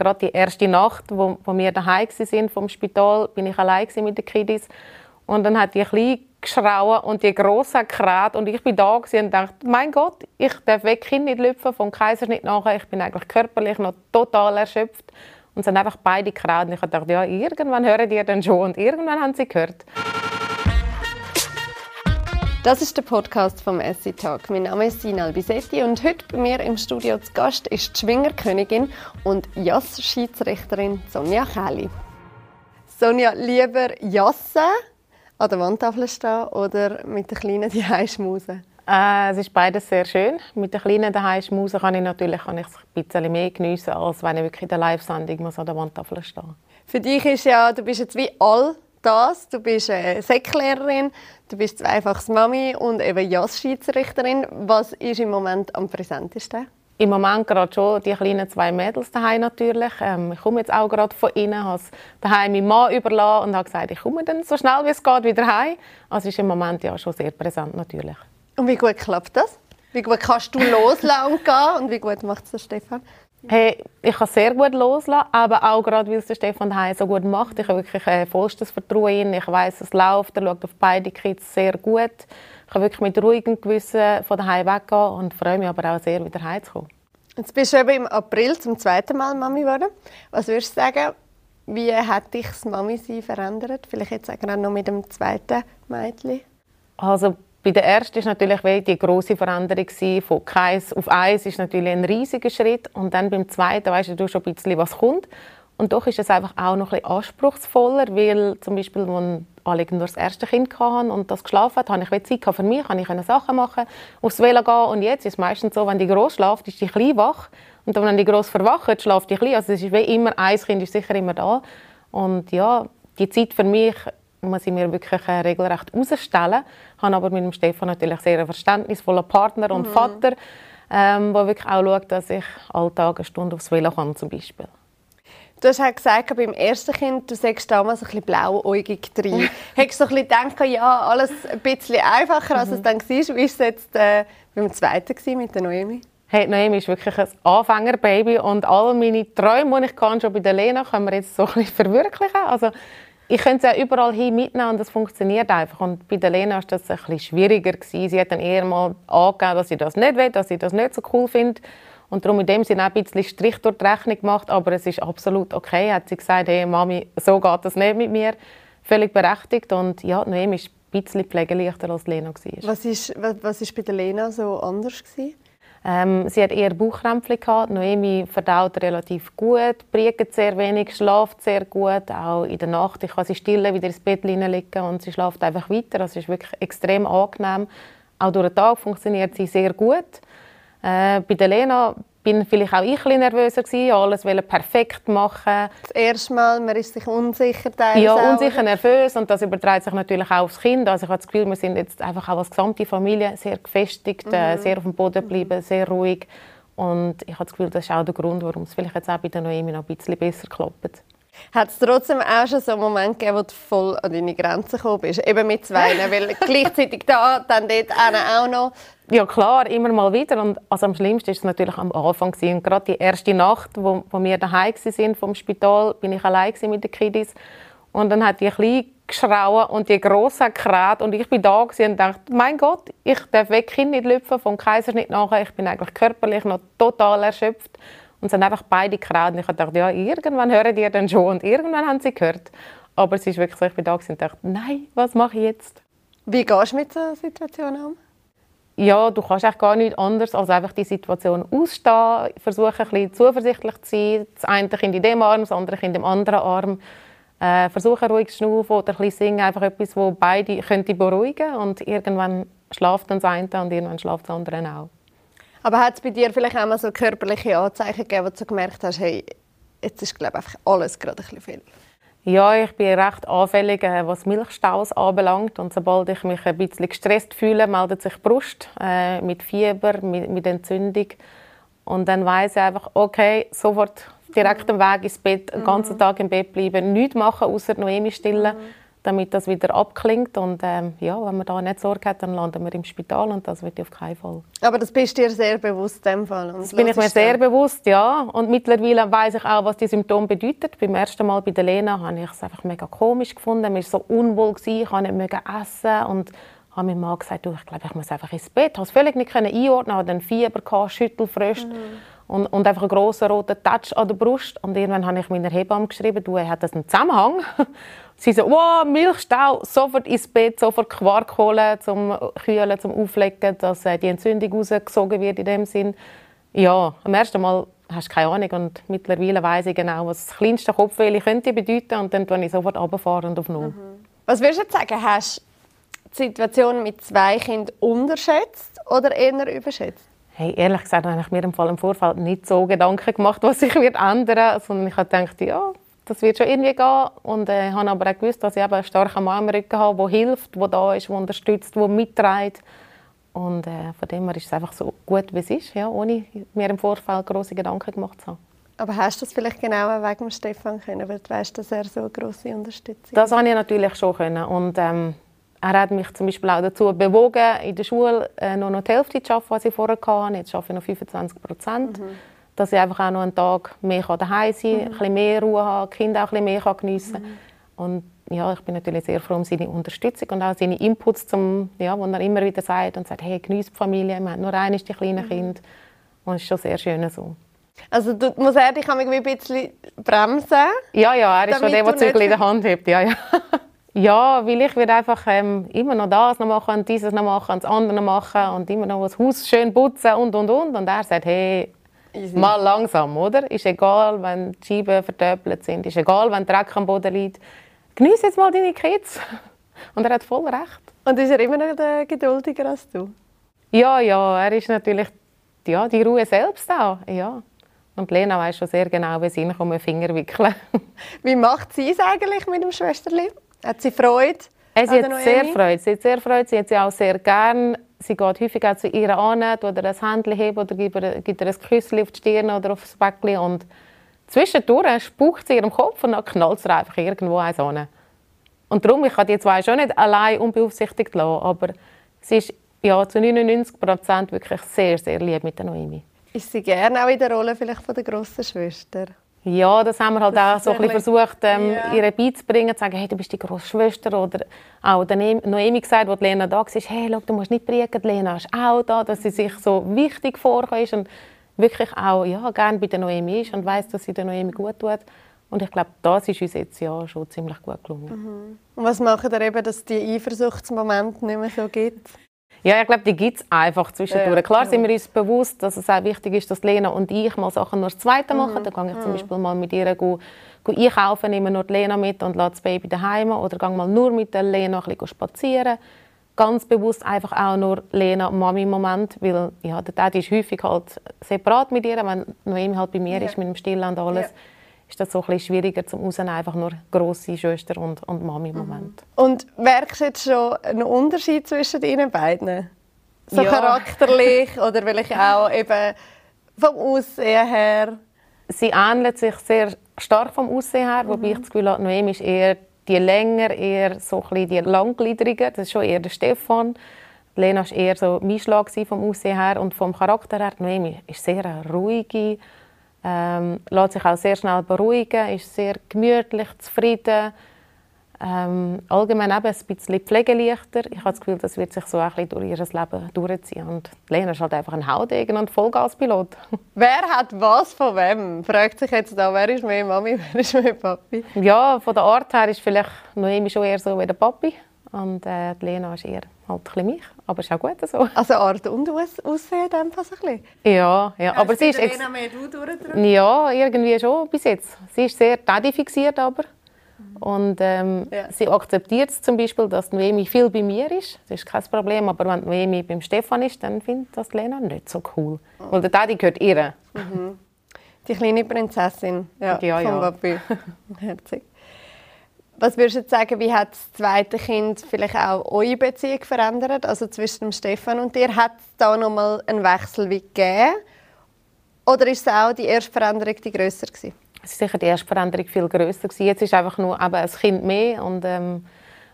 Gerade die erste Nacht, wo, wo wir daheim sind vom Spital, bin ich allein mit den Kiddies. Und dann hat die Kleine geschrauen und die Grosse gekräht und ich bin da und dachte, mein Gott, ich darf weg Kind nicht lüpfen, vom Kaiserschnitt nachher, ich bin eigentlich körperlich noch total erschöpft. Und es haben einfach beide gekräht und ich dachte, ja, irgendwann hören die dann schon und irgendwann haben sie gehört. Das ist der Podcast vom Essi Talk. Mein Name ist Sina Albisetti und heute bei mir im Studio zu Gast ist die Schwingerkönigin und Jass-Schiedsrichterin Sonja Kelly. Sonja, lieber jassen an der Wandtafel stehen oder mit den Kleinen die schmusen? Äh, es ist beides sehr schön. Mit den Kleinen daheim schmusen kann ich natürlich kann ich es ein bisschen mehr geniessen, als wenn ich wirklich in der Live-Sendung an der Wandtafel stehen Für dich ist ja, du bist jetzt wie all das. Du bist eine Säcklehrerin, du bist zweifaches Mami und eben Jazz-Schiedsrichterin. Was ist im Moment am präsentesten? Im Moment gerade schon die kleinen zwei Mädels daheim natürlich. Ähm, ich komme jetzt auch gerade von ihnen, habe daheim meinen Mann überlassen und habe gesagt, ich komme dann so schnell wie es geht wieder heim. Also ist im Moment ja schon sehr präsent natürlich. Und wie gut klappt das? Wie gut kannst du loslassen und gehen und wie gut macht es Stefan? Hey, ich kann sehr gut loslassen, aber auch gerade, weil es der Stefan daheim so gut macht. Ich habe wirklich ein vollstes Vertrauen in. Ich weiß, es läuft. Er schaut auf beide Kids sehr gut. Ich kann wirklich mit ruhigem Gewissen von daheim weggehen und freue mich aber auch sehr, wieder heimzukommen. Jetzt bist du eben im April zum zweiten Mal Mami geworden. Was würdest du sagen, wie hat dich das Mami-Sein verändert? Vielleicht jetzt auch noch mit dem zweiten Mädchen? Also bei der ersten ist natürlich die große Veränderung von keins auf eins ist natürlich ein riesiger Schritt und dann beim zweiten weißt du schon ein bisschen was kommt. Und doch ist es einfach auch noch ein anspruchsvoller, weil zum Beispiel als alle nur das erste Kind hatten und das geschlafen hat, habe ich Zeit für mich, habe ich Sachen machen, aufs Velo gehen. Und jetzt ist es meistens so, wenn die groß schläft, ist die klein wach. Und wenn die groß verwacht, schläft die klein. Also es ist wie immer ein Kind ist sicher immer da. Und ja, die Zeit für mich muss ich mir wirklich äh, regelrecht ausstellen. Ich habe aber mit dem Stefan natürlich sehr einen verständnisvollen Partner und mhm. Vater, ähm, der wirklich auch schaut, dass ich alltag eine Stunde aufs Velo kann zum Beispiel. Du hast halt gesagt, beim ersten Kind, du sagst damals ein bisschen blauäugig drin. Hättest du so ein bisschen gedacht, ja, alles ein bisschen einfacher, als mhm. es dann war? Wie war es jetzt äh, beim zweiten mit der Noemi? Hey, Noemi ist wirklich ein Anfängerbaby und all meine Träume, die ich kann, schon bei der Lena, können wir jetzt so ein bisschen verwirklichen. Also, ich könnte es ja überall hin mitnehmen und das funktioniert einfach. Und bei der Lena war das bisschen schwieriger. Gewesen. Sie hat dann eher mal angegeben, dass sie das nicht will, dass sie das nicht so cool findet. Und darum in dem Sinne auch ein bisschen Strich durch die Rechnung gemacht. Aber es ist absolut okay. Hat sie gesagt, hey Mami, so geht das nicht mit mir. Völlig berechtigt. Und ja, Noemi war ein bisschen pflegeleichter als Lena. War. Was ist, was ist bei der Lena so anders? Gewesen? Ähm, sie hat eher Bauchkrämpfe gehabt. Noemi verdaut relativ gut, briegt sehr wenig, schläft sehr gut. Auch in der Nacht ich kann sie still wieder ins Bett liegen und sie schläft einfach weiter. Das ist wirklich extrem angenehm. Auch durch den Tag funktioniert sie sehr gut. Äh, bei der Lena bin vielleicht auch ich ein nervöser gewesen, alles perfekt machen. Das erste Mal, man ist sich unsicher Ja, unsicher, nervös und das überträgt sich natürlich auch aufs Kind. Also ich habe das Gefühl, wir sind jetzt einfach auch als gesamte Familie sehr gefestigt, äh, mhm. sehr auf dem Boden geblieben, sehr ruhig und ich habe das Gefühl, das ist auch der Grund, warum es vielleicht jetzt auch bei der Noemi noch ein bisschen besser klappt. Hat es trotzdem auch schon so einen Moment gegeben, wo du voll an deine Grenzen gekommen bist? Eben mit zwei, weil gleichzeitig da, dann dort auch noch. Ja klar, immer mal wieder. Und also am schlimmsten war es natürlich am Anfang. Und gerade die erste Nacht, wo, wo wir daheim sind vom Spital, bin ich allein mit den Kiddies. Und dann hat die Kleine geschrauen und die Grosse gekräht. Und ich bin da und dachte, mein Gott, ich darf weg Kind nicht lüpfen, vom Kaiserschnitt nachher. Ich bin eigentlich körperlich noch total erschöpft. Und haben einfach beide. Und ich dachte, ja, irgendwann hören die dann schon. Und irgendwann haben sie gehört. Aber es ist wirklich so, ich bin da und dachte, nein, was mache ich jetzt? Wie gehst du mit so einer Situation um? Ja, du kannst eigentlich gar nichts anderes als einfach die Situation ausstehen, versuchen ein bisschen zuversichtlich zu sein, das eine Kind in dem Arm, das andere Kind im anderen Arm. Äh, versuchen ruhig zu schnaufen oder ein bisschen singen, einfach etwas, das beide könnte beruhigen und irgendwann schlaft dann das eine und irgendwann schlaft das andere auch. Aber hat es bei dir vielleicht auch mal so körperliche Anzeichen gegeben, wo du gemerkt hast, hey, jetzt ist glaube ich alles gerade ein bisschen viel? Ja, ich bin recht anfällig, äh, was Milchstaus anbelangt. Und sobald ich mich ein bisschen gestresst fühle, meldet sich die Brust äh, mit Fieber, mit, mit, Entzündung. Und dann weiß ich einfach, okay, sofort direkt am Weg ins Bett, den ganzen mhm. Tag im Bett bleiben, nichts machen, außer Noemi stillen. Mhm. Damit das wieder abklingt. Und ähm, ja, wenn man da nicht Sorge hat, dann landen wir im Spital und das wird auf keinen Fall. Aber das bist du dir sehr bewusst in dem Fall? das bin ich mir sehr bewusst, ja. Und mittlerweile weiß ich auch, was die Symptome bedeuten. Beim ersten Mal bei der Lena habe ich es einfach mega komisch gefunden. Mir war so unwohl, gewesen. ich konnte nicht essen und habe meinem Mann gesagt, du, ich glaube, ich muss einfach ins Bett. Ich konnte es völlig nicht einordnen, hatte dann Fieber, gehabt, Schüttelfrost. Mhm und, und einfach einen grossen roten Touch an der Brust. Und irgendwann habe ich meiner Hebamme geschrieben, du, hat das einen Zusammenhang? Sie so, wow, Milchstau, sofort ins Bett, sofort Quark holen, zum Kühlen, zum Auflecken, dass äh, die Entzündung rausgesogen wird in dem Sinn. Ja, am ersten Mal hast du keine Ahnung und mittlerweile weiß ich genau, was das kleinste Kopfweh könnte bedeuten und dann tue ich sofort runterfahren und auf Null. Mhm. Was würdest du sagen, hast du die Situation mit zwei Kindern unterschätzt oder eher überschätzt? Hey, ehrlich gesagt habe ich mir im Fall im Vorfeld nicht so Gedanken gemacht, was sich wird ändern wird, sondern ich habe gedacht, ja, das wird schon irgendwie gehen. Und äh, habe aber auch gewusst, dass ich eben einen starken Mann im Rücken habe, der hilft, der da ist, der unterstützt, der mitträgt. Und äh, von dem her ist es einfach so gut, wie es ist, ja, ohne mir im Vorfeld große Gedanken gemacht zu haben. Aber hast du das vielleicht genau wegen Stefan können, weil du weißt, dass er so eine grosse Unterstützung Das habe ich natürlich schon können. Und ähm, er hat mich zum Beispiel auch dazu bewogen, in der Schule äh, nur noch die Hälfte zu arbeiten, was ich vorher hatte. Jetzt arbeite ich noch 25 Prozent. Mhm. Dass ich einfach auch noch einen Tag mehr daheim sein kann, mhm. ein bisschen mehr Ruhe haben, die Kinder auch ein bisschen mehr geniessen kann. Mhm. Und ja, ich bin natürlich sehr froh um seine Unterstützung und auch seine Inputs, zum, ja, wo er immer wieder sagt und sagt, hey, genieße die Familie, wir haben nur eines, die kleinen mhm. Kinder. Und es ist schon sehr schön so. Also du, muss er dich ein bisschen bremsen? Ja, ja, er ist schon der, der Zügel in der Hand hat. Ja, ja. Ja, weil ich würde einfach ähm, immer noch das noch machen und dieses noch machen und das andere noch machen und immer noch das Haus schön putzen und und und. Und er sagt, hey, Easy. mal langsam, oder? Ist egal, wenn die Scheiben verdoppelt sind, ist egal, wenn Dreck am Boden liegt. Genieße jetzt mal deine Kids. Und er hat voll recht. Und ist er immer noch geduldiger als du? Ja, ja, er ist natürlich ja, die Ruhe selbst auch, ja. Und Lena weiß schon sehr genau, wie sie ihn um den Finger wickeln. Wie macht sie es eigentlich mit dem Schwesterli? Hat sie Freude? Äh, sie hat sehr Freude. Sie hat sehr Freude. Sie hat sie auch sehr gern. Sie geht häufig auch zu ihr an, oder ein Händchen hebt oder gibt ihr, ein Küsschen auf die Stirn oder auf das Bäckchen. Und zwischendurch spuckt sie ihrem Kopf und dann knallt sie einfach irgendwo eins an. Und darum, ich kann die zwei schon nicht allein unbeaufsichtigt lassen, aber sie ist ja, zu 99 Prozent wirklich sehr, sehr lieb mit der Noemi. Ist sie gerne auch in der Rolle vielleicht von der grossen Schwester? Ja, das haben wir halt das auch so ein bisschen versucht, ähm, ja. ihr beizubringen, zu sagen, hey, du bist die grosse Schwester. Oder auch der Noemi gesagt, wo Lena da war, hey, schau, du musst nicht prägen, Lena ist auch da, dass sie sich so wichtig vorkommt und wirklich auch ja, gerne bei der Noemi ist und weiß, dass sie der Noemi gut tut. Und ich glaube, das ist uns jetzt ja schon ziemlich gut gelungen. Mhm. Und was macht ihr eben, dass es die Eifersuchtsmomente nicht mehr so gibt? Ja, ich glaube, die gibt es einfach zwischendurch. Ja, Klar sind wir uns bewusst, dass es auch wichtig ist, dass Lena und ich mal Sachen nur das Zweite machen. Mhm. Dann gehe ich zum mhm. Beispiel mal mit ihr go, go einkaufen, nehme nur die Lena mit und lasse das Baby daheim oder gehe mal nur mit der Lena ein bisschen spazieren. Ganz bewusst einfach auch nur Lena und Mami im Moment, weil ja, der Daddy ist häufig halt separat mit ihr, wenn Noemi halt bei mir ja. ist mit dem Stillen und alles. Ja ist das so ein bisschen schwieriger zum Raus einfach nur grosse Schwester und, und Mami im mhm. Moment. Und merkst du jetzt schon einen Unterschied zwischen ihnen beiden? So ja. charakterlich oder vielleicht auch eben vom Aussehen her? Sie ähneln sich sehr stark vom Aussehen her, mhm. wobei ich das Gefühl habe, Noemi ist eher die länger, eher so ein die langgliedrige. Das ist schon eher der Stefan. Lena war eher so mein Schlag vom Aussehen her und vom Charakter her. Noemi ist sehr eine ruhige, ähm, lässt sich auch sehr schnell beruhigen, ist sehr gemütlich, zufrieden. Ähm, allgemein eben ein bisschen pflegeleichter. Ich habe das Gefühl, das wird sich so ein bisschen durch ihr Leben durchziehen. Und Lena ist halt einfach ein Haudegen und Vollgaspilot. Wer hat was von wem? Fragt sich jetzt da, wer ist mehr Mami, wer ist mehr Papi? Ja, von der Art her ist vielleicht Noemi schon eher so wie der Papi. Und äh, Lena ist eher halt ein mich, aber ist auch gut so. Also Art und Aussehen in dem Fall ein bisschen? Ja, ja. aber sie ist... Lena mehr du durchdrückt? Ja, irgendwie schon bis jetzt. Sie ist sehr daddy-fixiert aber. Und ähm, ja. sie akzeptiert zum Beispiel, dass Noemi viel bei mir ist. Das ist kein Problem. Aber wenn Noemi beim Stefan ist, dann findet das Lena nicht so cool. Oh. Weil der Daddy gehört ihr. Mhm. Die kleine Prinzessin ja, ja, von ja. Papi. Herzig. Was würdest du sagen, wie hat das zweite Kind vielleicht auch eure Beziehung verändert? Also zwischen Stefan und dir, hat es da nochmal einen Wechsel gegeben? Oder ist es auch die erste Veränderung die grösser gewesen? Es war sicher die erste Veränderung viel grösser gewesen. Jetzt ist einfach nur eben ein Kind mehr und ähm,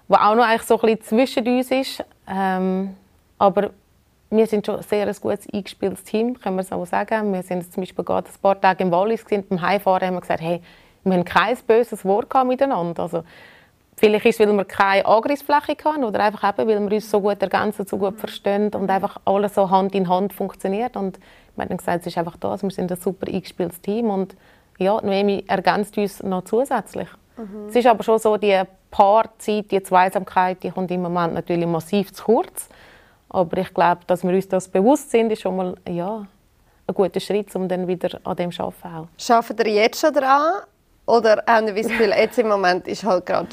was auch noch eigentlich so ein bisschen zwischen uns ist. Ähm, aber wir sind schon sehr ein gutes eingespieltes Team, können wir so sagen. Wir sind zum Beispiel gerade ein paar Tage im Wallis beim Heimfahren haben wir gesagt, hey, wir haben kein böses Wort miteinander. Also, vielleicht ist es, weil wir keine Angriffsfläche hatten oder einfach eben, weil wir uns so gut ergänzen, so gut verstehen und einfach alles so Hand in Hand funktioniert. Und wir haben gesagt, es ist einfach das, wir sind ein super eingespieltes Team und ja, Noemi ergänzt uns noch zusätzlich. Mhm. Es ist aber schon so, die Paarzeit, die Zweisamkeit, die kommt im Moment natürlich massiv zu kurz. Aber ich glaube, dass wir uns das bewusst sind, ist schon mal ja, ein guter Schritt, um dann wieder an dem zu arbeiten. Arbeitet ihr jetzt schon daran? Oder haben wir das Gefühl, jetzt im Moment ist halt gerade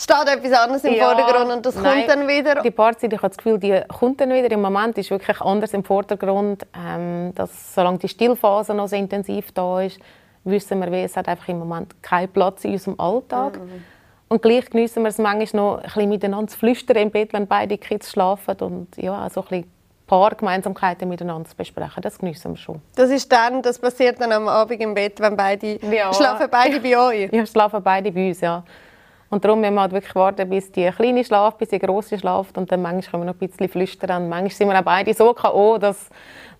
steht etwas anderes im ja, Vordergrund und das nein, kommt dann wieder? Die Paarzeit, ich habe das Gefühl, die kommt dann wieder. Im Moment ist wirklich anders im Vordergrund. Ähm, dass, solange die Stillphase noch so intensiv da ist, wissen wir, es hat einfach im Moment keinen Platz in unserem Alltag. Mhm. Und gleich genießen wir es manchmal noch ein bisschen miteinander zu flüstern im Bett, wenn beide Kids schlafen und ja, so ein bisschen paar Gemeinsamkeiten miteinander zu besprechen. Das genießen wir schon. Das ist dann, das passiert dann am Abend im Bett, wenn beide ja. schlafen beide bei euch? Ja, schlafen beide bei uns, ja. Und darum müssen wir halt wirklich warten, bis die Kleine schlaft, bis die Große schlaft und dann manchmal können wir noch ein bisschen flüstern. Und manchmal sind wir auch beide so K.O., dass,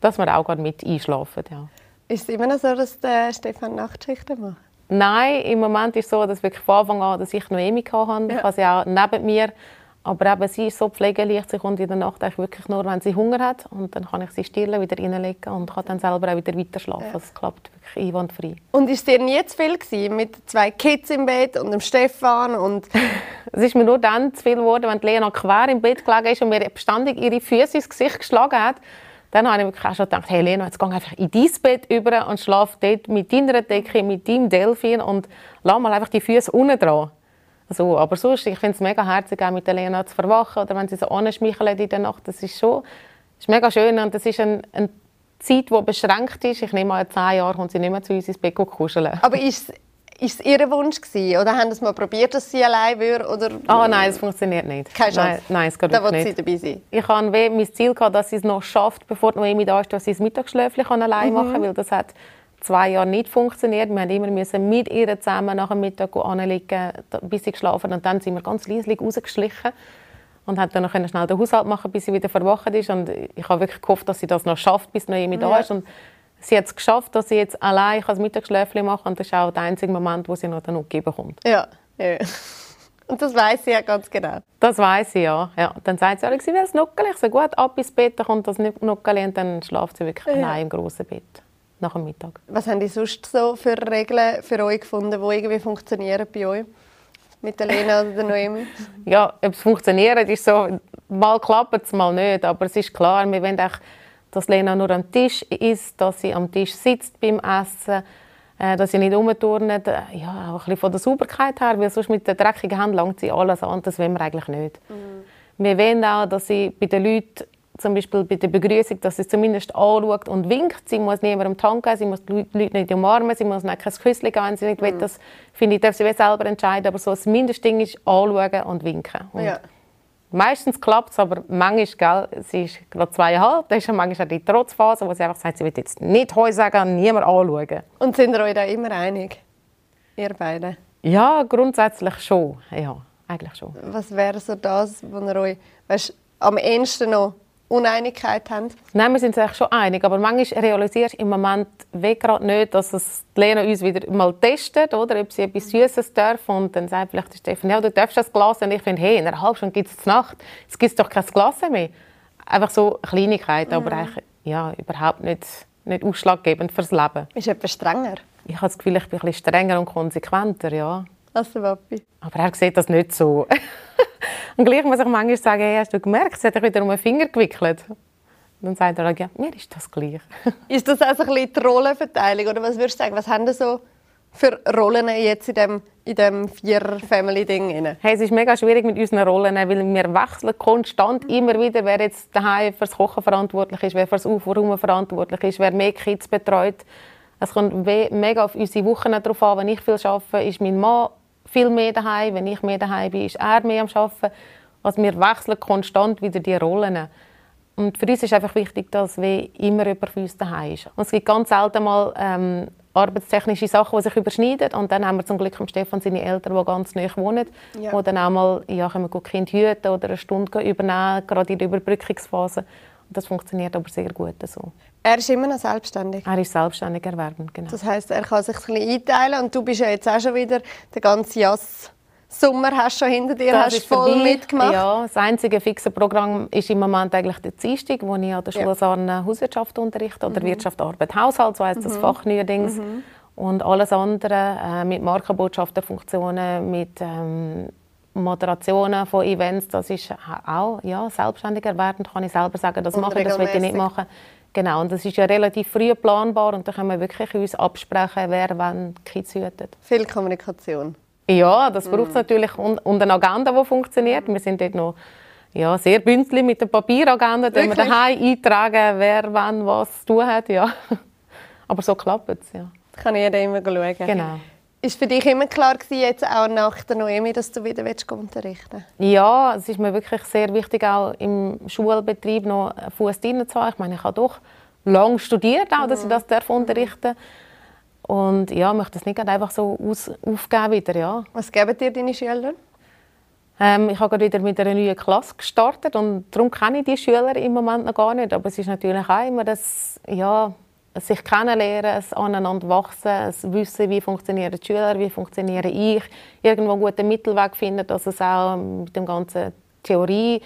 dass wir auch gerade mit einschlafen. Ja. Ist es immer noch so, dass der Stefan Nachtschichten macht? Nein, im Moment ist es so, dass wirklich von Anfang an, dass ich Noemi hatte. Ja. Ich habe sie auch neben mir. Aber eben, sie ist so pflegeleicht, sie kommt in der Nacht eigentlich wirklich nur, wenn sie Hunger hat. Und dann kann ich sie stillen, wieder reinlegen und kann dann selber auch wieder weiter schlafen. Ja. Das klappt wirklich einwandfrei. Und ist dir nie zu viel gewesen, mit zwei Kids im Bett und dem Stefan? Und es ist mir nur dann zu viel geworden, wenn Lena quer im Bett gelegen ist und mir beständig ihre Füße ins Gesicht geschlagen hat dann habe ich wirklich auch schon gedacht, hey Lena, jetzt geh einfach in dein Bett über und schlaf dort mit deiner Decke, mit deinem Delfin und lass mal einfach die Füße unten dran. So, aber sonst, ich finde es mega herzig, auch mit der Lena zu verwachen oder wenn sie so anschmeichelt in der Nacht, das ist schon ist mega schön und das ist ein, eine Zeit, die beschränkt ist. Ich nehme an, in zehn Jahren kommt sie nicht mehr zu uns ins Bett kuscheln. Aber ist ist es Ihr Wunsch gewesen? Oder haben Sie mal probiert, dass sie allein würde? Oder? Ah, oh, nein, das funktioniert nicht. Keine Chance? Nein, nein es geht da nicht. Sie dabei sein? Ich habe mein Ziel gehabt, dass sie es noch schafft, bevor Noemi da ist, dass sie das Mittagsschläfchen allein machen kann, weil das hat zwei Jahre nicht funktioniert. Wir mussten immer müssen mit ihr zusammen nach dem Mittag anlegen, bis sie geschlafen und dann sind wir ganz leislich rausgeschlichen und hat dann noch schnell den Haushalt machen, bis sie wieder verwacht ist und ich habe wirklich gehofft, dass sie das noch schafft, bis Noemi ja. da ist und sie hat es geschafft, dass sie jetzt allein das Mittagsschläfchen machen kann. Und das ist auch der einzige Moment, wo sie noch den Nuki bekommt. Ja, ja. Und das weiß sie ja ganz genau. Das weiß sie ja. ja. Dann sagt sie, sie will das Nuckeli. Ich sage, gut, ab ins Bett, dann kommt das Nuckeli und dann schlaft sie wirklich ja. allein im großen Bett nach dem Mittag. Was haben die sonst so für Regeln für euch gefunden, die irgendwie funktionieren bei euch? Mit der Lena oder der Noemi? ja, ob es funktioniert, ist so, mal klappt es, mal nicht. Aber es ist klar, wir wollen auch dass Lena nur am Tisch ist, dass sie am Tisch sitzt beim Essen, äh, dass sie nicht rumturnet. Äh, ja, auch ein bisschen von der Sauberkeit her, weil sonst mit der dreckigen Hand langt sie alles an. Das wollen wir eigentlich nicht. Mhm. Wir wollen auch, dass sie bei den Leuten, zum Beispiel bei der Begrüßung, dass sie zumindest anschaut und winkt. Sie muss niemandem tanken, sie muss die Leute nicht umarmen, sie muss nicht kein Küsschen geben, wenn sie nicht mhm. will. Das finde ich, darf sie selber entscheiden. Aber so das Mindestding ist anschauen und winken. Und ja. Meistens klappt es, aber manchmal, gell, sie ist gerade zweieinhalb, da ist ja manchmal auch die Trotzphase, wo sie einfach sagt, sie will jetzt nicht Heu sagen und niemand anschauen. Und sind ihr euch da immer einig? Ihr beide? Ja, grundsätzlich schon. Ja, eigentlich schon. Was wäre so das, wo ihr euch weißt, am ehesten noch Uneinigkeit haben? Nein, wir sind uns eigentlich schon einig, aber manchmal realisiere ich im Moment gerade nicht, dass es Lena uns wieder mal testet, oder, ob sie etwas Süßes darf und dann sagt vielleicht Stefan, ja, du darfst das Glas und ich finde, hey, in einer halben Stunde gibt es Nacht, es gibt doch kein Glas mehr. Einfach so Kleinigkeiten, mhm. aber eigentlich ja, überhaupt nicht, nicht ausschlaggebend fürs Leben. Ist etwas strenger? Ich habe das Gefühl, ich bin ein bisschen strenger und konsequenter, ja. Als der Papi. Aber er sieht das nicht so. Und gleich muss ich manchmal sagen, hey, hast du gemerkt, sie hat dich wieder um den Finger gewickelt. dann sagt er, ja, mir ist das gleich. ist das also ein bisschen die Rollenverteilung? Oder was würdest du sagen, was haben denn so für Rollen jetzt in dem, in dem Vier-Family-Ding? Hey, es ist mega schwierig mit unseren Rollen, weil wir wechseln konstant immer wieder, wer jetzt daheim fürs Kochen verantwortlich ist, wer fürs Aufräumen verantwortlich ist, wer mehr Kids betreut. Es kommt mega auf unsere Wochen drauf an. Wenn ich viel arbeite, ist mein Mann viel mehr daheim. Wenn ich mehr daheim bin, ist er mehr am Arbeiten. Also wir wechseln konstant wieder die Rollen. Und für uns ist einfach wichtig, dass wie immer für uns daheim ist. Und es gibt ganz selten mal ähm, arbeitstechnische Sachen, die sich überschneiden. Und dann haben wir zum Glück Stefan seine Eltern, die ganz nahe wohnen, ja. die dann auch mal ja, können wir Kind hüten oder eine Stunde übernehmen, gerade in der Überbrückungsphase. Und das funktioniert aber sehr gut so. Er ist immer noch selbstständig? Er ist selbstständig erwerbend, genau. Das heißt, er kann sich ein bisschen einteilen und du bist ja jetzt auch schon wieder der ganze Jass Sommer hast du schon hinter dir, das hast voll vorbei. mitgemacht. Ja, das einzige fixe Programm ist im Moment eigentlich der Dienstag, wo ich an der Schule ja. Hauswirtschaft unterrichte oder mhm. Wirtschaft, Arbeit, Haushalt, so heisst mhm. das Fach neuerdings. Mhm. Und alles andere äh, mit Markenbotschafterfunktionen, mit ähm, Moderationen von Events, das ist auch ja, selbstständig erwerbend, kann ich selber sagen, das mache das will ich nicht machen. Genau, und das ist ja relativ früh planbar und da können wir wirklich uns absprechen, wer wann Kids hütet. Viel Kommunikation. Ja, das braucht es mm. natürlich und, und eine Agenda, die funktioniert. Wir sind dort noch ja, sehr bünzlig mit der Papieragenda, die wir daheim eintragen, wer wann was zu tun hat. Ja. Aber so klappt es, ja. Kann jeder immer schauen. Genau. Ist für dich immer klar gewesen, jetzt auch nach der Noemi, dass du wieder unterrichten willst? Ja, es ist mir wirklich sehr wichtig, auch im Schulbetrieb noch einen Fuß drin zu haben. Ich meine, ich habe doch lange studiert, auch, dass ich das darf unterrichten darf. Und ja, ich möchte das nicht einfach so aus, aufgeben wieder, ja. Was geben dir deine Schüler? Ähm, ich habe gerade wieder mit einer neuen Klasse gestartet und darum kenne ich die Schüler im Moment noch gar nicht. Aber es ist natürlich auch immer das, ja, sich kennenlernen, ein aneinander wachsen, ein Wissen, wie funktionieren die Schüler, wie funktioniere ich, irgendwo einen guten Mittelweg finden, dass es auch mit dem ganzen Theorie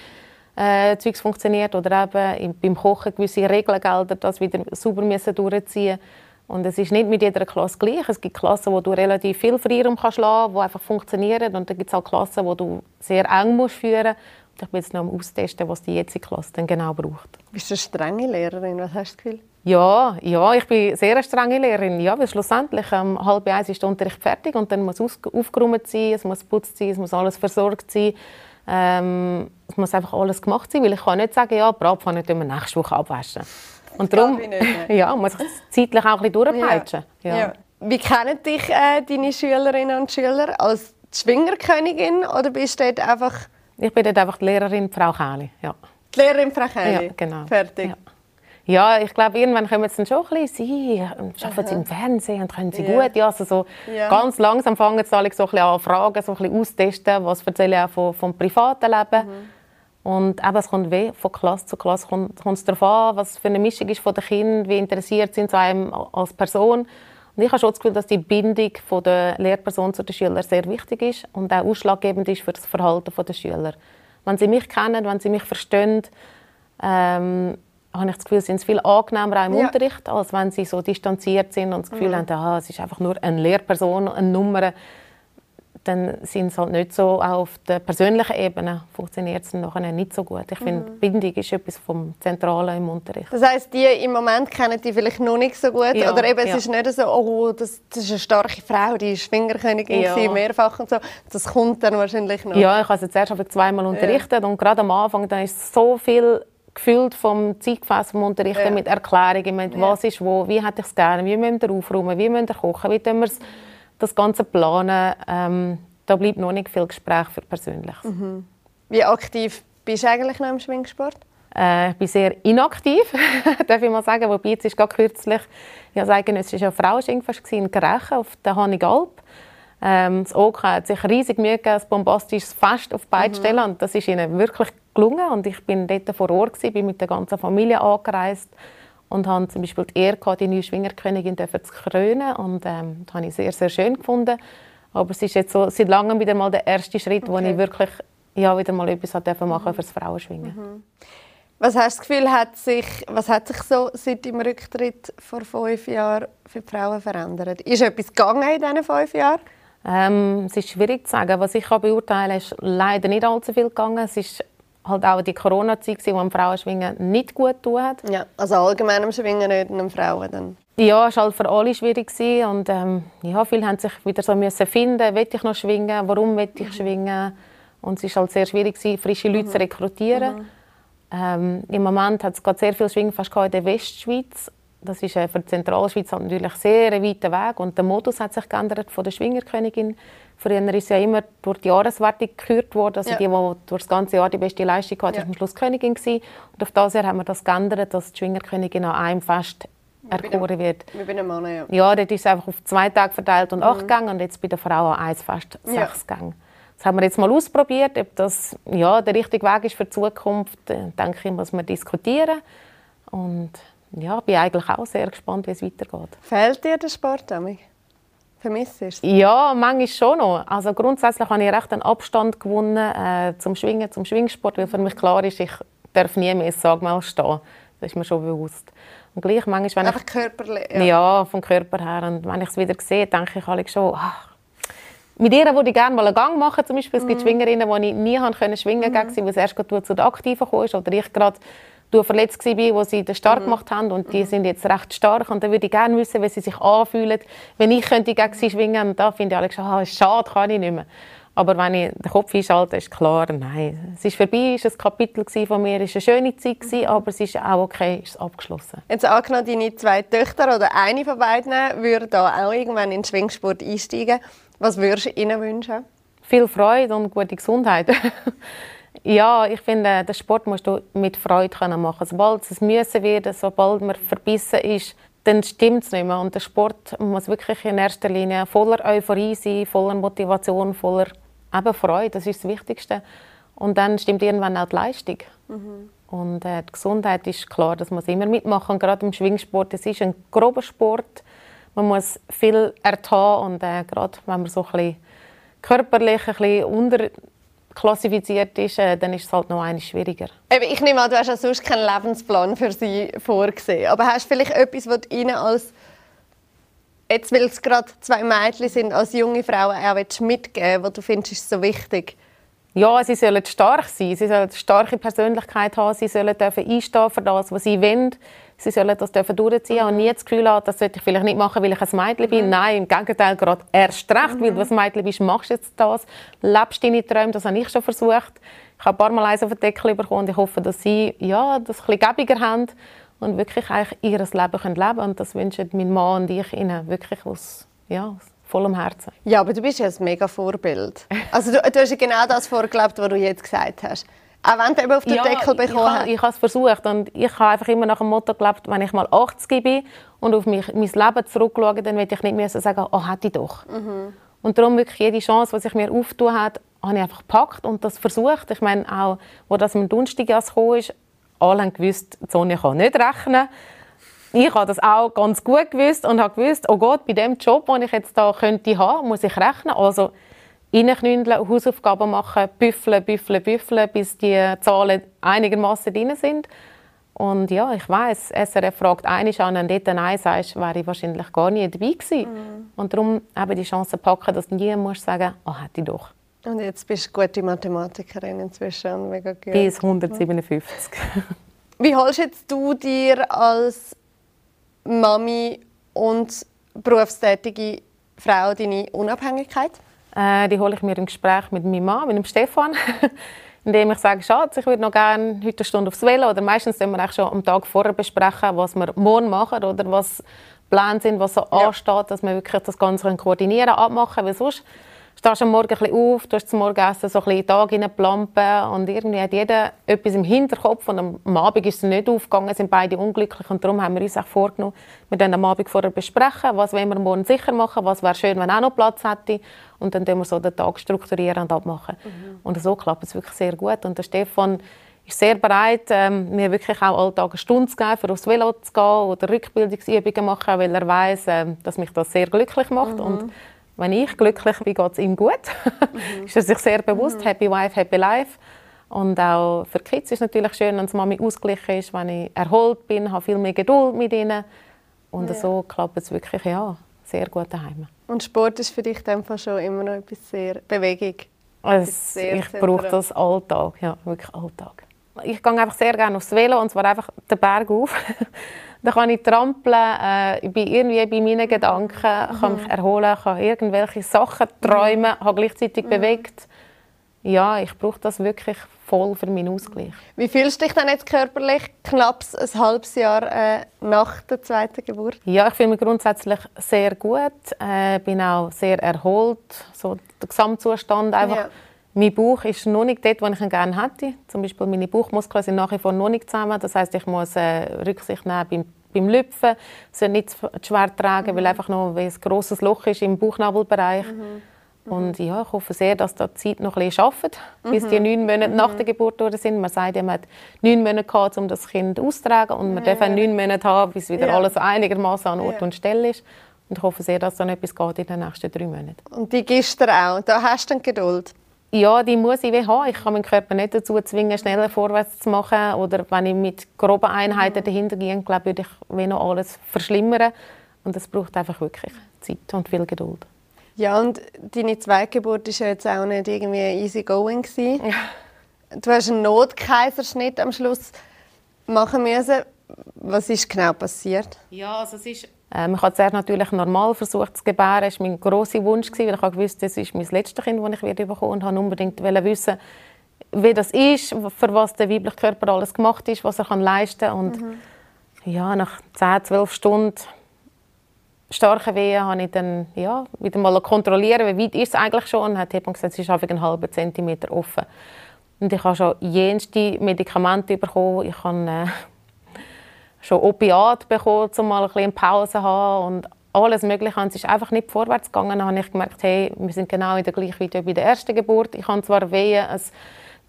äh, Zeugs funktioniert oder eben beim Kochen gewisse Regeln gelten, das wieder sauber müssen durchziehen und es ist nicht mit jeder Klasse gleich. Es gibt Klassen, wo du relativ viel Freiraum kannst lassen, die einfach funktionieren. Und dann gibt es auch Klassen, wo du sehr eng musst führen. Und ich bin jetzt noch am Austesten, was die jetzige Klasse dann genau braucht. Bist du eine strenge Lehrerin? Was hast du das Gefühl? Ja, ja, ich bin sehr eine strenge Lehrerin. Ja, weil schlussendlich um ähm, halb eins ist der Unterricht fertig und dann muss aufgeräumt sein, es muss putzt sein, es muss alles versorgt sein. Ähm, es muss einfach alles gemacht sein, weil ich kann nicht sagen, ja, Bratpfanne können wir nächste Woche abwaschen. Und darum ja, muss ich zeitlich auch ein bisschen durchpeitschen. Ja. Ja. Wie kennen dich äh, deine Schülerinnen und Schüler? Als Schwingerkönigin oder bist du dort einfach... Ich bin dort einfach die Lehrerin Frau Käli, ja. Die Lehrerin Frau Käli? Ja, genau. Fertig. Ja. Ja, ich glaube, irgendwann kommen sie dann schon ein bisschen, sie arbeiten sie im Fernsehen und können sie yeah. gut. Ja, also so yeah. ganz langsam fangen sie alle so ein bisschen an fragen, so ein bisschen austesten, was erzähle ich auch vom, vom privaten Leben. Mhm. Und eben, es kommt weh, von Klasse zu Klasse kommt, kommt es darauf an, was für eine Mischung ist von den Kindern, wie interessiert sind sie einem als Person. Und ich habe schon das Gefühl, dass die Bindung von der Lehrperson zu den Schülern sehr wichtig ist und auch ausschlaggebend ist für das Verhalten der Schüler. Wenn sie mich kennen, wenn sie mich verstehen, ähm, habe ich das Gefühl, sind sie viel angenehmer auch im ja. Unterricht, als wenn sie so distanziert sind und das Gefühl mhm. haben, aha, es ist einfach nur eine Lehrperson, eine Nummer dann sind es halt nicht so, auch auf der persönlichen Ebene funktioniert es nachher nicht so gut. Ich mhm. finde, Bindung ist etwas vom Zentralen im Unterricht. Das heisst, die im Moment kennen die vielleicht noch nicht so gut? Ja, oder eben, es ja. ist nicht so, oh, das, das, ist eine starke Frau, die ist Schwingerkönigin ja. mehrfach und so. Das kommt dann wahrscheinlich noch. Ja, ich habe sie zuerst zweimal unterrichtet und gerade am Anfang dann ist so viel gefühlt vom Zeitgefäß vom Unterrichten ja. mit Erklärungen, mit was ist wo, wie hätte ich es gerne, wie müssen wir aufräumen, wie müssen wir kochen, wie tun wir das ganze Planen, ähm, da bleibt noch nicht viel Gespräch für persönlich. Mhm. Wie aktiv bist du eigentlich noch im Schwingsport? Äh, ich bin sehr inaktiv, darf ich mal sagen. Wobei jetzt ist gerade kürzlich, ja sagen, es war ja Frauenschwingfest in Grechen auf der Hanigalp. Ähm, das OK hat sich riesig Mühe gegeben, ein bombastisches Fest auf beiden mhm. Stellen. Und das ist ihnen wirklich gelungen. Und ich bin dort vor Ort, gewesen, bin mit der ganzen Familie angereist und habe zum Beispiel die Ehre gehabt, die neue Schwingerkönigin zu krönen und ähm, das habe ich sehr, sehr schön gefunden. Aber es ist jetzt so seit langem wieder mal der erste Schritt, okay. wo ich wirklich ja, wieder mal etwas machen durfte für das Frauenschwingen. Mhm. Was hast du das Gefühl, hat sich, was hat sich so seit dem Rücktritt vor fünf Jahren für die Frauen verändert? Ist etwas gegangen in diesen fünf Jahren? Ähm, es ist schwierig zu sagen. Was ich beurteilen kann, ist leider nicht allzu viel gegangen. Es ist halt auch die Corona-Zeit, wo dem Frauenschwingen nicht gut tut. Ja, also allgemein am Schwingen nicht und Frauen dann. Ja, es war halt für alle schwierig und ähm, ja, viele haben sich wieder so müssen finden, will ich noch schwingen, warum will ich mhm. schwingen und es war halt sehr schwierig frische Leute mhm. zu rekrutieren. Mhm. Ähm, Im Moment hat es gerade sehr viel Schwingfest in der Westschweiz. Das ist äh, für die Zentralschweiz halt natürlich sehr ein weiter Weg und der Modus hat sich geändert von der Schwingerkönigin Früher ist ja immer durch die Jahreswertung gekürt worden. Also ja. die, die durch das ganze Jahr die beste Leistung hatten, ja. war am Schluss Königin gewesen. Und auf das Jahr haben wir das geändert, dass die Schwingerkönigin an einem Fest erkoren wird. Wie bei einem Mann, ja. Ja, dort ist es einfach auf zwei Tage verteilt und acht Gänge und jetzt bei den Frauen eins fast Mhm. Ja. sechs Gänge. Das haben wir jetzt mal ausprobiert, ob das ja, der richtige Weg ist für die Zukunft. äh, denke ich, muss man diskutieren. Und ja, bin eigentlich auch sehr gespannt, wie es weitergeht. Fehlt dir der Sport, Ami? Vermisst du es? Ja, manchmal schon noch. Also grundsätzlich habe ich recht einen Abstand gewonnen äh, zum Schwingen, zum Schwingsport, weil für mich klar ist, ich darf nie mehr, sag mal, stehen. Das ist mir schon bewusst. Und gleich manchmal, wenn Einfach körperlich. ich, ja. vom Körper her, und wenn ich es wieder sehe, denke ich halt schon, ach, mit ihr würde ich gerne mal einen Gang machen. Zum Beispiel, es gibt Schwingerinnen, die ich nie haben können schwingen konnte, weil sie erst zu den Aktiven kam. Oder ich gerade durch verletzt war, wo sie den Start gemacht haben. Und die sind jetzt recht stark. Und dann würde ich gerne wissen, wie sie sich anfühlen, wenn ich könnte gegen sie schwingen Und da finde ich alle schon, ah, ist schade, kann ich nicht mehr. Aber wenn ich den Kopf einschalte, ist klar, nein, es ist vorbei, es war ein Kapitel von mir, es war eine schöne Zeit, gewesen, aber es ist auch okay, es ist abgeschlossen. Jetzt angenommen, deine zwei Töchter oder eine von beiden würde da auch irgendwann in den Schwingsport einsteigen. Was würdest du ihnen wünschen? viel Freude und gute Gesundheit. ja, ich finde, den Sport musst du mit Freude können machen. Sobald es Müssen wird, sobald man verbissen ist, dann stimmt es nicht mehr. Und der Sport muss wirklich in erster Linie voller Euphorie sein, voller Motivation, voller eben Freude. Das ist das Wichtigste. Und dann stimmt irgendwann auch die Leistung. Und äh, die Gesundheit ist klar, das muss immer mitmachen. Gerade im Schwingsport, es ist ein grober Sport. Man muss viel ertragen und äh, gerade wenn man so ein bisschen körperlich ein bisschen unterklassifiziert ist, äh, dann ist es halt noch eines schwieriger. Ich nehme an, du hast ja sonst keinen Lebensplan für sie vorgesehen. Aber hast du vielleicht etwas, was du ihnen als jetzt, weil es gerade zwei Mädchen sind, als junge Frauen auch mitgeben was du findest, ist so wichtig? Ja, sie sollen stark sein, sie sollen eine starke Persönlichkeit haben, sie sollen dürfen einstehen für das, was sie wollen. Sie sollen das dürfen durchziehen und nie das Gefühl haben, das sollte ich vielleicht nicht machen, weil ich ein Mädchen bin. Nein, im Gegenteil, gerade erst recht, weil du ein Mädchen bist, machst du jetzt das, lebst deine Träume, das habe ich schon versucht. Ich habe ein paar Mal eins auf den Deckel bekommen und ich hoffe, dass sie ja, das ein bisschen gäbiger haben und wirklich eigentlich ihr Leben können leben Und das wünschen mein Mann und ich ihnen wirklich aus, ja, aus vollem Herzen. Ja, aber du bist ja ein mega Vorbild. Also du, du hast ja genau das vorgelebt, was du jetzt gesagt hast. Auch wenn du eben auf den Deckel ich, bekommen hast. ich habe es versucht und ich habe einfach immer nach dem Motto gelebt, wenn ich mal 80 bin und auf mich, mein Leben zurückschaue, dann will ich nicht mehr sagen, oh, hätte ich doch. Und darum wirklich jede Chance, die sich mir auftun hat, habe ich einfach gepackt und das versucht. Ich meine, auch, wo das mit Dunstigas gekommen ist, alle haben gewusst, die Sonja kann nicht rechnen. Ich habe das auch ganz gut gewusst und habe gewusst, oh Gott, bei dem Job, den ich jetzt da könnte haben, muss ich rechnen. Also reinknündeln, Hausaufgaben machen, büffeln, büffeln, büffeln, bis die Zahlen einigermaßen drin sind. Und ja, ich weiß, SRF fragt einisch an und dort Nein sagst, wäre ich wahrscheinlich gar nie dabei gewesen. Und darum eben die Chance packen, dass du nie musst sagen, oh, hätte ich doch. Und jetzt bist du gute Mathematikerin inzwischen mega gut. Bis 157. Wie holst jetzt du dir als Mami und berufstätige Frau deine Unabhängigkeit? Äh, die hole ich mir im Gespräch mit meinem Mann, mit dem Stefan, indem ich sage, Schatz, ich würde noch gerne heute eine Stunde aufs Velo. Oder meistens können wir eigentlich schon am Tag vorher besprechen, was wir morgen machen oder was Pläne sind, was so Ja. ansteht, dass wir wirklich das Ganze koordinieren, abmachen Weil sonst stehst am Morgen ein bisschen auf, du hast zum Morgenessen so ein bisschen in den Tag hineinplampen und irgendwie hat jeder etwas im Hinterkopf und am Abend ist es nicht aufgegangen, sind beide unglücklich und darum haben wir uns auch vorgenommen, wir dann am Abend vorher besprechen, was wollen wir morgen sicher machen, was wäre schön, wenn auch noch Platz hätte und dann tun wir so den Tag strukturieren und abmachen. Und so klappt es wirklich sehr gut und der Stefan ist sehr bereit, ähm, mir wirklich auch alltag eine Stunde zu geben, für aufs Velo zu gehen oder Rückbildungsübungen machen, weil er weiß, ähm, dass mich das sehr glücklich macht und wenn ich glücklich bin, geht es ihm gut. ist er sich sehr bewusst. Happy Wife, Happy Life. Und auch für die Kids ist es natürlich schön, wenn die Mami ausgeglichen ist, wenn ich erholt bin, habe viel mehr Geduld mit ihnen. Und Ja. so klappt es wirklich ja, sehr gut daheim. Und Sport ist für dich Fall schon immer noch etwas sehr Bewegung. Es, sehr ich brauche das Alltag, ja, wirklich Alltag. Ich gehe einfach sehr gerne aufs Velo und zwar einfach den Berg auf. Da kann ich trampeln, äh, ich bin irgendwie bei meinen Gedanken, kann mich erholen, kann irgendwelche Sachen träumen, habe gleichzeitig bewegt. Ja, ich brauche das wirklich voll für meinen Ausgleich. Wie fühlst du dich denn jetzt körperlich, knapp ein halbes Jahr äh, nach der zweiten Geburt? Ja, ich fühle mich grundsätzlich sehr gut, äh, bin auch sehr erholt, so der Gesamtzustand einfach. Ja. Mein Bauch ist noch nicht dort, wo ich ihn gerne hätte. Zum Beispiel meine Bauchmuskeln sind nach wie vor noch nicht zusammen. Das heißt, ich muss äh, Rücksicht nehmen beim beim Lüpfen soll nicht zu schwer tragen, mhm. weil einfach noch ein grosses Loch ist im Bauchnabelbereich. Mhm. Und ja, ich hoffe sehr, dass da die Zeit noch ein bisschen arbeitet, bis die mhm. neun Monate nach mhm. der Geburt durch sind. Man sagt, man hat neun Monate gehabt, um das Kind auszutragen und man ja. darf auch neun Monate haben, bis wieder ja. alles einigermaßen an Ort ja. und Stelle ist. Und ich hoffe sehr, dass dann etwas geht in den nächsten drei Monaten. Und die gibst du auch? Da hast du Geduld? Ja, die muss ich wie haben. Ich kann meinen Körper nicht dazu zwingen, schneller vorwärts zu machen. Oder wenn ich mit groben Einheiten mhm. dahinter gehe, glaube würde ich wie noch alles verschlimmern. Und das braucht einfach wirklich Zeit und viel Geduld. Ja, und deine Zweitgeburt war ja jetzt auch nicht irgendwie easy going. Ja. Du hast einen Notkaiserschnitt am Schluss machen müssen. Was ist genau passiert? Ja, also es ist ähm, ich habe zuerst natürlich normal versucht zu gebären. Das war mein grosser Wunsch, weil ich wusste, das ist mein letztes Kind, das ich werde bekommen und habe unbedingt wissen, wie das ist, für was der weibliche Körper alles gemacht ist, was er leisten kann. Und mhm. ja, nach 10, 12 Stunden starken Wehen habe ich dann ja, wieder mal kontrolliert, wie weit ist es eigentlich schon. Und hat die gesagt, es ist einen halben Zentimeter offen. Und ich habe schon jenste Medikamente bekommen. Ich habe äh, schon Opiat bekommen, um mal ein bisschen Pause zu haben und alles Mögliche. Und es ist einfach nicht vorwärts gegangen. Dann habe ich gemerkt, hey, wir sind genau in der gleichen wie bei der ersten Geburt. Ich habe zwar Wehen, es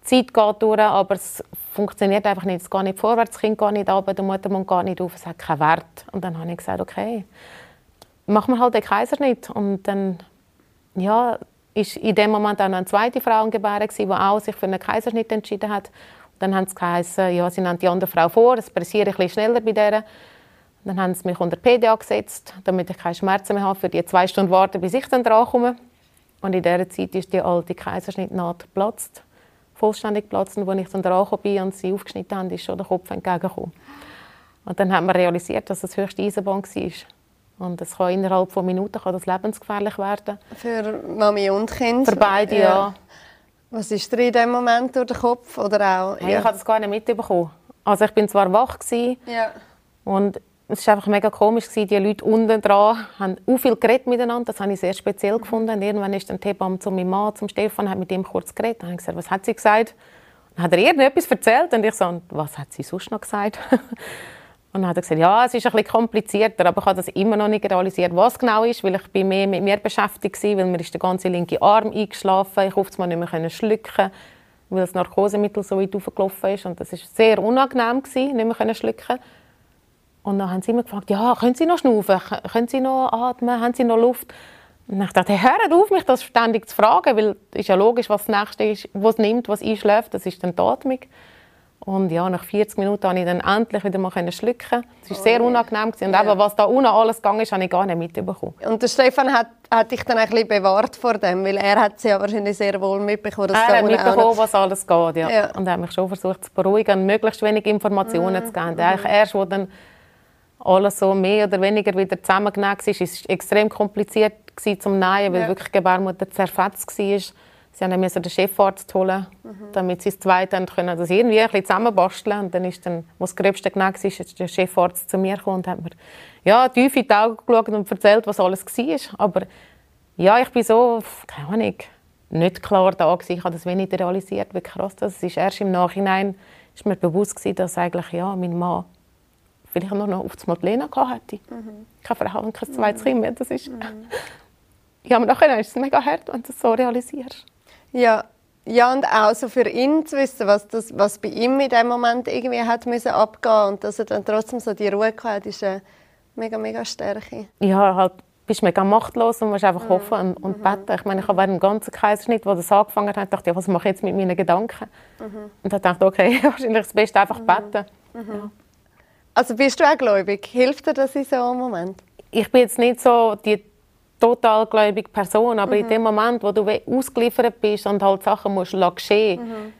Zeit geht durch, aber es funktioniert einfach nicht. Es geht nicht vorwärts, das Kind geht nicht runter, der Muttermund geht nicht auf, es hat keinen Wert. Und dann habe ich gesagt, okay, machen wir halt den Kaiser nicht. Und dann, ja, ist in dem Moment auch noch eine zweite Frau Gebären, die auch sich für einen Kaiserschnitt entschieden hat. Dann haben sie geheißen, ja, sie nehmen die andere Frau vor, es passiert ein bisschen schneller bei der. Dann haben sie mich unter PDA gesetzt, damit ich keine Schmerzen mehr habe, für die zwei Stunden warten, bis ich dann drankomme. Und in dieser Zeit ist die alte Kaiserschnittnaht geplatzt, vollständig geplatzt. Und als ich dann drangekommen bin und sie aufgeschnitten haben, ist schon der Kopf entgegengekommen. Und dann haben wir realisiert, dass das höchste Eisenbahn war. Und es kann innerhalb von Minuten kann das lebensgefährlich werden. Für Mami und Kind? Für beide, ja. ja. Was ist dir in dem Moment durch den Kopf? Oder auch, hey, ja. Ich habe das gar nicht mitbekommen. Also ich bin zwar wach gewesen, ja. und es war einfach mega komisch gewesen. Die Leute unten dran haben auch viel geredet miteinander. Das habe ich sehr speziell gefunden. Und irgendwann ist dann Hebamme zu meinem Mann, zum Stefan, hat mit ihm kurz geredet. Dann habe ich gesagt, was hat sie gesagt? Dann hat er irgendetwas erzählt und ich so, was hat sie sonst noch gesagt? Und dann hat er gesagt, ja, es ist ein bisschen komplizierter, aber ich habe das immer noch nicht realisiert, was genau ist, weil ich bin mehr mit mir beschäftigt war, weil mir ist der ganze linke Arm eingeschlafen, ich konnte mal nicht mehr schlucken, weil das Narkosemittel so weit aufgelaufen ist und das war sehr unangenehm gewesen, nicht mehr schlucken. Und dann haben sie immer gefragt, ja, können Sie noch schnaufen, können Sie noch atmen, haben Sie noch Luft? Und ich dachte, hey, hört auf, mich das ständig zu fragen, weil es ist ja logisch, was das Nächste ist, was nimmt, was einschläft, das ist dann die Atmung. Und ja, nach 40 Minuten konnte ich dann endlich wieder mal schlucken. Es war sehr oh unangenehm. Und ja. eben, was da unten alles gegangen ist, habe ich gar nicht mitbekommen. Und der Stefan hat, hat dich dann ein bisschen bewahrt vor dem, weil er hat es ja wahrscheinlich sehr wohl mitbekommen, dass Er hat mitbekommen, was alles geht, ja. ja. Und er hat mich schon versucht zu beruhigen und möglichst wenig Informationen mhm. zu geben. Eigentlich erst, wo dann alles so mehr oder weniger wieder zusammengenäht ist, ist es extrem kompliziert zum Nähen, weil ja. wirklich die Gebärmutter zerfetzt war Sie mussten den Chefarzt holen, mhm. damit sie das Zweite können, das irgendwie ein bisschen zusammenbasteln Und dann ist dann, wo das Gröbste genau war, ist der Chefarzt zu mir gekommen und hat mir ja, tief in die Augen geschaut und erzählt, was alles war. Aber ja, ich bin so, keine Ahnung, nicht klar da gewesen. Ich habe das wenig realisiert, wie krass das ist. Erst im Nachhinein ist mir bewusst gewesen, dass eigentlich ja, mein Mann vielleicht noch auf das Madeleine hatte. Mhm. Keine Frau und kein zweites mhm. Kind mehr. Das ist... Mhm. Ja, aber nachher ist es mega hart, wenn du das so realisierst. Ja, ja, und auch so für ihn zu wissen, was, das, was bei ihm in dem Moment irgendwie hat müssen abgehen und dass er dann trotzdem so die Ruhe hatte, ist eine mega, mega Stärke. Ja, halt bist mega machtlos und musst einfach mhm. hoffen und, mhm. beten. Ich meine, ich habe während dem ganzen Kaiserschnitt, wo das angefangen hat, dachte ja, was mache ich jetzt mit meinen Gedanken? Mhm. Und dachte ich, okay, wahrscheinlich das Beste einfach mhm. beten. Mhm. Ja. Also bist du auch gläubig? Hilft dir das in so einem Moment? Ich bin jetzt nicht so die total gläubige Person, aber mhm. in dem Moment, wo du ausgeliefert bist und halt Sachen musst geschehen, mhm.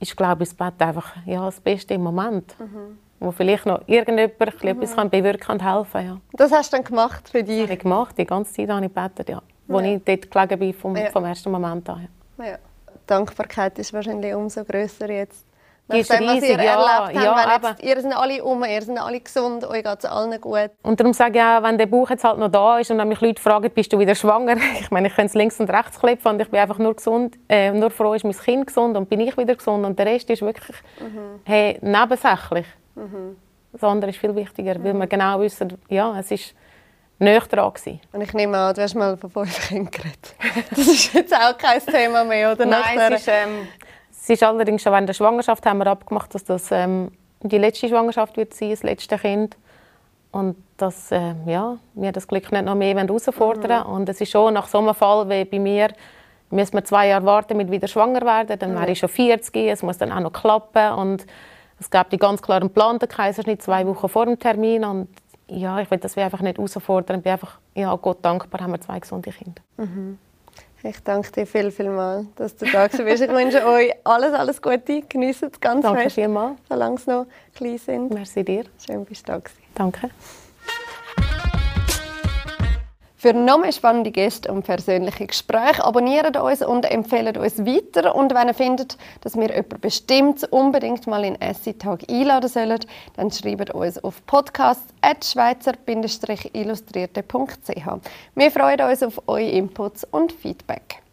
ist glaube ich das Bett einfach ja, das Beste im Moment. Mhm. Wo vielleicht noch irgendjemand mhm. etwas kann bewirken und helfen ja. Das hast du dann gemacht für dich? Das habe ich gemacht, die ganze Zeit habe ich gebetet, ja. Wo ja. ich dort gelegen bin vom, ja. vom ersten Moment an. Ja. Dankbarkeit ist wahrscheinlich umso größer jetzt. Die ist riesig, was ihr ja, ja, habt, jetzt, ihr seid alle um, ihr seid alle gesund, euch geht es allen gut. Und darum sage ich auch, wenn der Bauch jetzt halt noch da ist und dann mich Leute fragen, bist du wieder schwanger? Ich meine, ich könnte es links und rechts klippen und ich bin einfach nur gesund, äh, nur froh, ist mein Kind gesund und bin ich wieder gesund und der Rest ist wirklich mhm. hey, nebensächlich. Mhm. Das andere ist viel wichtiger, weil wir genau wissen, ja, es ist näher dran gewesen. Und ich nehme an, du hast mal von fünf Kindern geredet. Das ist jetzt auch kein Thema mehr, oder? Nein, es ist, ähm, es ist allerdings schon während der Schwangerschaft haben wir abgemacht, dass das ähm, die letzte Schwangerschaft wird sein, das letzte Kind. Und dass äh, ja, wir das Glück nicht noch mehr herausfordern mhm. Und es ist schon nach so einem Fall wie bei mir, müssen wir zwei Jahre warten, mit wieder schwanger werden. Dann mhm. wäre ich schon 40, es muss dann auch noch klappen. Und es gab die ganz klaren Plan, der Kaiserschnitt zwei Wochen vor dem Termin. Und ja, ich will das einfach nicht herausfordern. Ich bin einfach ja, Gott dankbar, haben wir zwei gesunde Kinder. Mhm. Ich danke dir viel, viel mal, dass du da bist. Ich wünsche euch alles, alles Gute. Genießt es ganz Danke fest, vielmals. solange sie noch klein sind. Merci dir. Schön, bist du da gewesen. Danke. Für noch mehr spannende Gäste und persönliche Gespräche abonniert uns und empfehlt uns weiter. Und wenn ihr findet, dass wir jemanden bestimmt unbedingt mal in Essay-Tag einladen sollen, dann schreibt uns auf podcast.schweizer-illustrierte.ch. Wir freuen uns auf eure Inputs und Feedback.